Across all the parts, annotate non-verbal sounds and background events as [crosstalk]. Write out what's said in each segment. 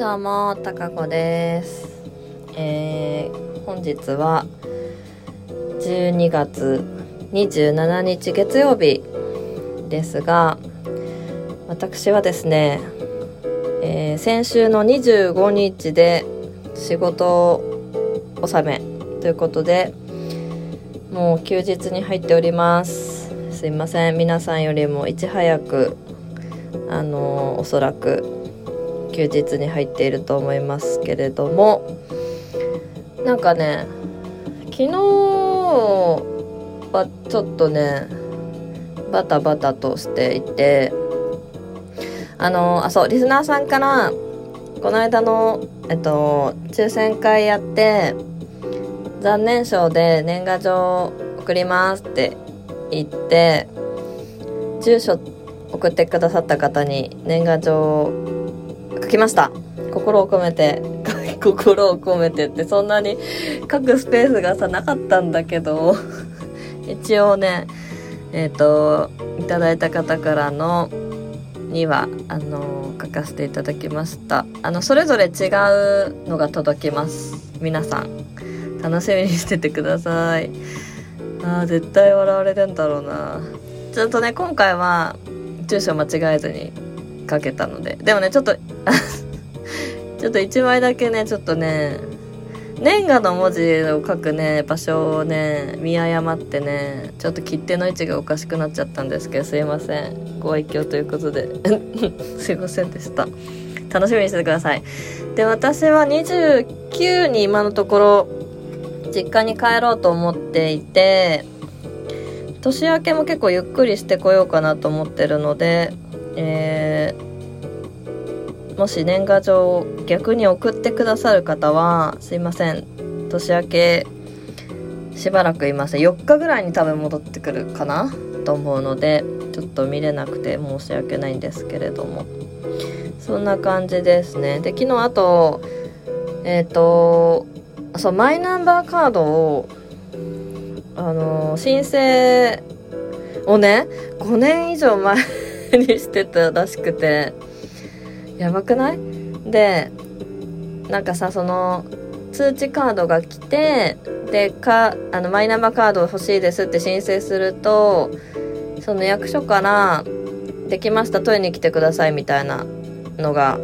どうも、たかこです。えー、本日は12月27日月曜日ですが、私はですね、えー先週の25日で仕事納めということで、もう休日に入っております。すいません、皆さんよりもいち早く、あのおそらく休日に入っていると思いますけれどもなんかね昨日はちょっとねバタバタとしていてあのあそうリスナーさんからこの間のえっと抽選会やって残念賞で年賀状送りますって言って住所送ってくださった方に年賀状をきました。心を込めて。[laughs] 心を込めてってそんなに書くスペースがさなかったんだけど。[laughs] 一応ねえっ、といただいた方からのにはあの書かせていただきました。あのそれぞれ違うのが届きます。皆さん。楽しみにしててください。あ絶対笑われるんだろうな。ちょっとね今回は住所間違えずに書けたので。でもねちょっと [laughs] ちょっと1枚だけねちょっとね年賀の文字を書くね場所をね見誤ってねちょっと切手の位置がおかしくなっちゃったんですけどすいません。ご愛嬌ということで。[laughs] すいませんでした。楽しみにしててください。で私は29に今のところ実家に帰ろうと思っていて年明けも結構ゆっくりしてこようかなと思ってるので、えーもし年賀状を逆に送ってくださる方はすいません年明けしばらくいません。4日ぐらいに多分戻ってくるかなと思うのでちょっと見れなくて申し訳ないんですけれども。そんな感じですね。で昨日あとえっ、とそうマイナンバーカードをあの申請をね5年以上前にしてたらしくて。やばくない？でなんかさその通知カードが来てでかあのマイナンバーカード欲しいですって申請するとその役所から「できました取りに来てください」みたいなのが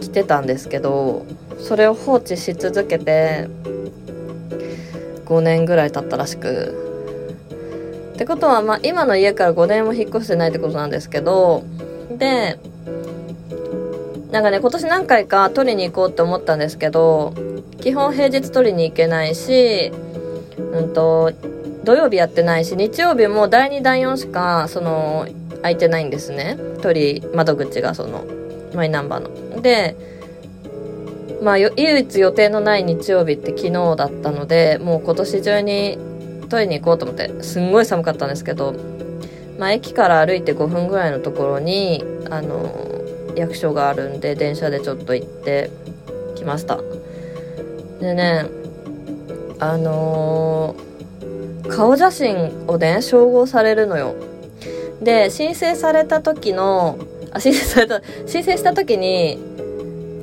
来てたんですけどそれを放置し続けて5年ぐらい経ったらしく。ってことはまあ今の家から5年も引っ越してないってことなんですけどでなんかね今年何回か取りに行こうって思ったんですけど基本平日取りに行けないしうんと土曜日やってないし日曜日も第2第4しかその空いてないんですね。取り窓口がそのマイナンバーの。でまあ唯一予定のない日曜日って昨日だったのでもう今年中に取りに行こうと思ってすんごい寒かったんですけどまあ駅から歩いて5分ぐらいのところにあの役所があるんで電車でちょっと行ってきました。でねあのー顔写真をね照合されるのよ。で申請された時のあ申請された申請した時に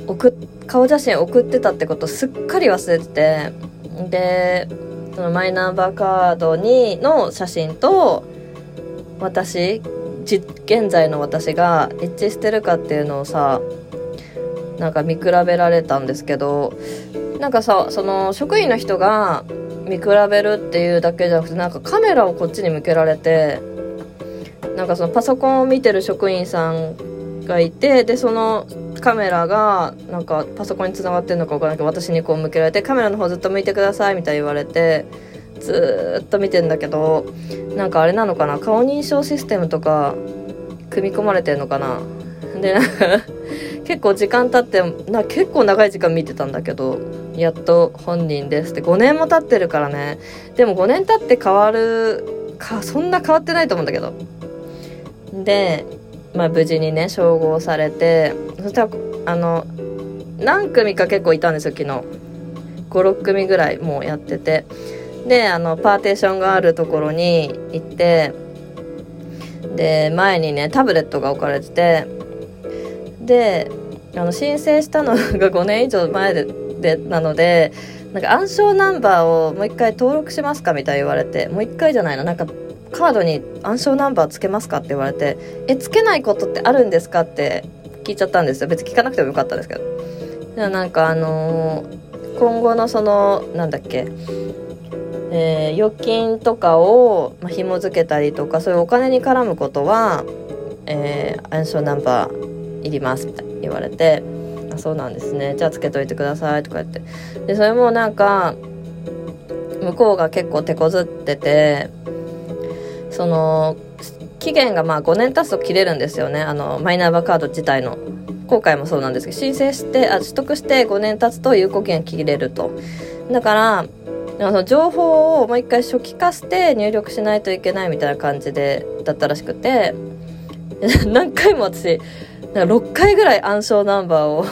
送顔写真送ってたってことすっかり忘れててでそのマイナンバーカードにの写真と私現在の私が一致してるかっていうのをさなんか見比べられたんですけどなんかさその職員の人が見比べるっていうだけじゃなくてなんかカメラをこっちに向けられてなんかそのパソコンを見てる職員さんがいてでそのカメラがなんかパソコンにつながってるのか分からないけど私にこう向けられてカメラの方ずっと向いてくださいみたいに言われてずっと見てんだけどなんかあれなのかな？顔認証システムとか組み込まれてんのかな？でなんか結構時間経ってな結構長い時間見てたんだけどやっと本人ですって。5年も経ってるからね。でも5年経って変わるかそんな変わってないと思うんだけど。で、まあ、無事にね照合されてそしたらあの何組か結構いたんですよ昨日。56組ぐらいもうやってて。であのパーテーションがあるところに行ってで前にねタブレットが置かれててであの申請したのが [laughs] 5年以上前ででなのでなんか暗証ナンバーをもう一回登録しますかみたいに言われてもう一回じゃないななんかカードに暗証ナンバーつけますかって言われてえつけないことってあるんですかって聞いちゃったんですよ。別に聞かなくてもよかったんですけど。じゃあなんかあのー、今後のそのなんだっけえー、預金とかを、まあ、紐付けたりとかそういうお金に絡むことは、えー、暗証ナンバーいりますみたいに言われてあそうなんですね。じゃあつけといてくださいとか言って。でそれもなんか向こうが結構手こずっててその期限がまあ5年経つと切れるんですよね。あのマイナンバーカード自体の。今回もそうなんですけど申請してあ取得して5年経つと有効期限切れると。だからあの情報をもう一回初期化して入力しないといけないみたいな感じでだったらしくて [laughs] 何回も私なんか6回ぐらい暗証ナンバーを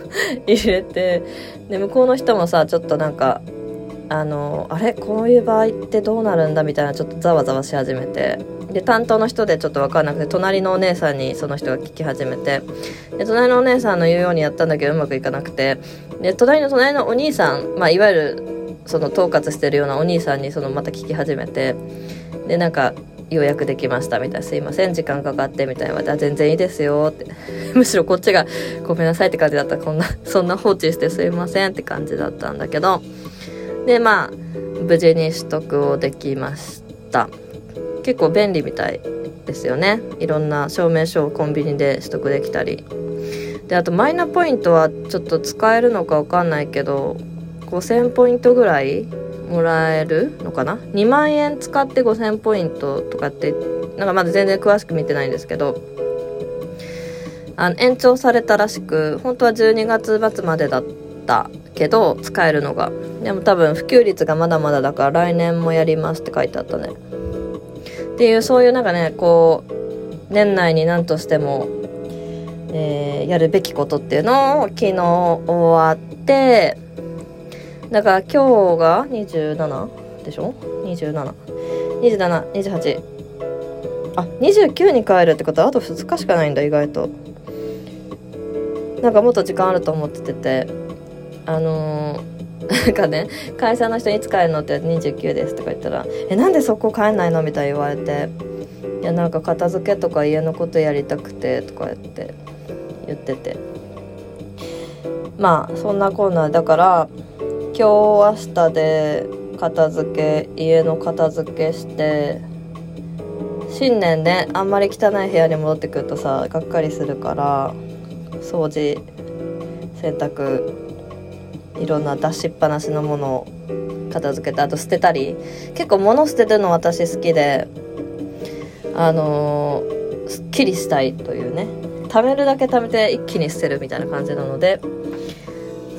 [laughs] 入れてで向こうの人もさちょっとなんかあのあれ？こういう場合ってどうなるんだ？みたいなちょっとざわざわし始めて。で担当の人でちょっと分かんなくて隣のお姉さんにその人が聞き始めて。で隣のお姉さんの言うようにやったんだけどうまくいかなくて。で隣の隣のお兄さん、まあ、いわゆるその統括してるようなお兄さんにそのまた聞き始めてでなんか予約できましたみたいなすいません時間かかってみたいな全然いいですよって。[laughs] むしろこっちがごめんなさいって感じだった。こんなそんな放置してすいませんって感じだったんだけど。でまあ無事に取得をできました。結構便利みたいですよね。いろんな証明書をコンビニで取得できたり。であとマイナポイントはちょっと使えるのか分かんないけど5000ポイントぐらいもらえるのかな？2万円使って5000ポイントとかってなんかまだ全然詳しく見てないんですけどあの延長されたらしく本当は12月末までだったけど使えるのが。でも多分普及率がまだまだだから来年もやりますって書いてあったね。っていうそういうなんかねこう年内に何としても、えー、やるべきことっていうのを昨日終わってだから今日が27でしょ ?272728 あ29に帰るってこと？はあと2日しかないんだ意外と。なんかもっと時間あると思ってて。あのー、[laughs] なんかね会社の人いつ帰るのって29ですとか言ったら「えなんでそこ帰んないの?」みたいに言われて「いやなんか片付けとか家のことやりたくて」とか言って言ってて。まあそんなコーナーだから今日明日で片付け家の片付けして新年ねあんまり汚い部屋に戻ってくるとさがっかりするから掃除洗濯いろんな出しっぱなしのものを片付けてあと捨てたり結構物捨ててるの私好きであのー、すっきりしたいというね貯めるだけ貯めて一気に捨てるみたいな感じなので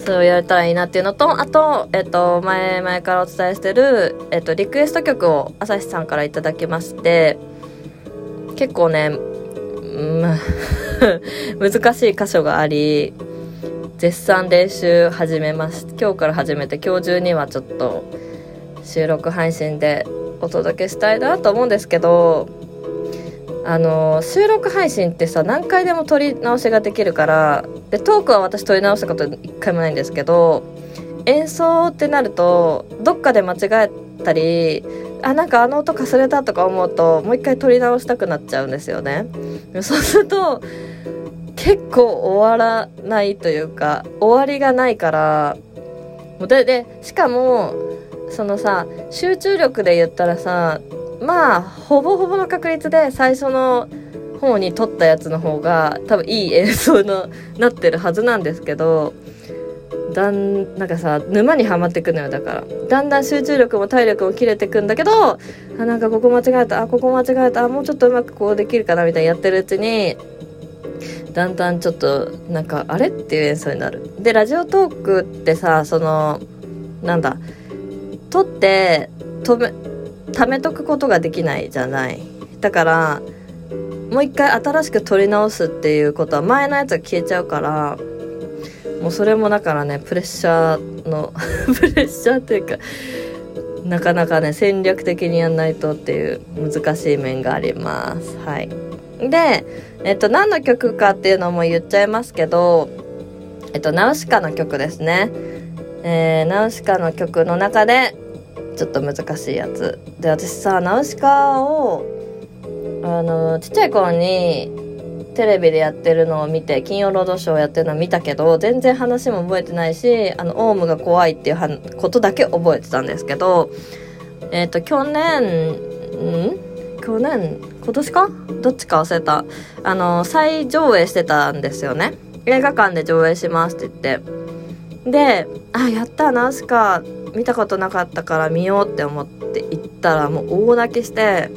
それをやれたらいいなっていうのとあと、えっと、前々からお伝えしてる、えっと、リクエスト曲を朝日さんから頂きまして結構ね、うん、[laughs] 難しい箇所があり絶賛練習始めます。今日から始めて今日中にはちょっと収録配信でお届けしたいなと思うんですけどあの収録配信ってさ何回でも撮り直しができるからでトークは私撮り直したこと一回もないんですけど演奏ってなるとどっかで間違えたりあなんかあの音かすれたとか思うともう一回撮り直したくなっちゃうんですよね。そうすると結構終わらないというか終わりがないからででしかもそのさ集中力で言ったらさまあほぼほぼの確率で最初の方に撮ったやつの方が多分いい演奏のなってるはずなんですけどだんなんかさ沼にはまってくのよだから。だんだん集中力も体力も切れてくんだけどあなんかここ間違えた。あここ間違えた。あもうちょっとうまくこうできるかなみたいにやってるうちにだんだんちょっとなんかあれっていう演奏になる。でラジオトークってさそのなんだ撮って止め貯めとくことができないじゃない。だからもう一回新しく撮り直すっていうことは前のやつが消えちゃうからもうそれもだからねプレッシャーの [laughs] プレッシャーっていうかなかなかね戦略的にやんないとっていう難しい面があります。はい。でえっと、何の曲かっていうのも言っちゃいますけど、えっと、ナウシカの曲ですね。えー、ナウシカの曲の中で、ちょっと難しいやつ。で、私さ、ナウシカを、あの、ちっちゃい頃に、テレビでやってるのを見て、金曜ロードショーやってるのを見たけど、全然話も覚えてないし、あの、オウムが怖いっていうことだけ覚えてたんですけど、えっ、ー、と、去年、ん？去年？今年か？どっちか忘れた。あの、再上映してたんですよね。映画館で上映しますって言って。で、あ、やったナウシカ見たことなかったから見ようって思って行ったらもう大泣きして、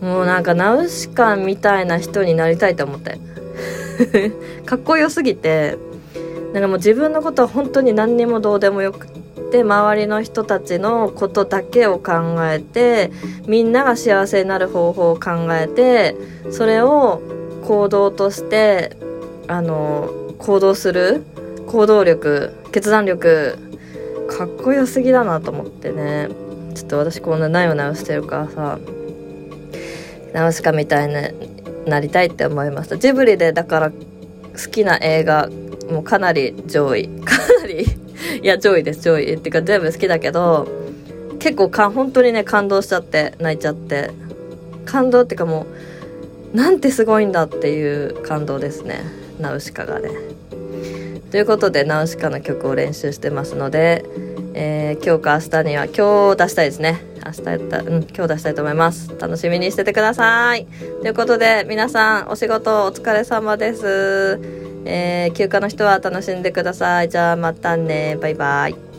もうなんかナウシカみたいな人になりたいと思って。[laughs] かっこよすぎて、なんかもう自分のことは本当に何にもどうでもよくて周りの人たちのことだけを考えてみんなが幸せになる方法を考えてそれを行動としてあの行動する行動力決断力かっこよすぎだなと思ってね。ちょっと私こんななよなよしてるからさナウシカみたいになりたいって思いました。ジブリでだから好きな映画もうかなり上位。[laughs] かなりいや上位です上位。っていうか全部好きだけど結構か本当にね感動しちゃって泣いちゃって。感動っていうかもうなんてすごいんだっていう感動ですね。ナウシカがね。ということでナウシカの曲を練習してますので、えー、今日か明日には今日出したいですね明日やったうん今日出したいと思います楽しみにしててくださいということで皆さんお仕事お疲れ様ですえー、休暇の人は楽しんでください。じゃあまたね。バイバイ。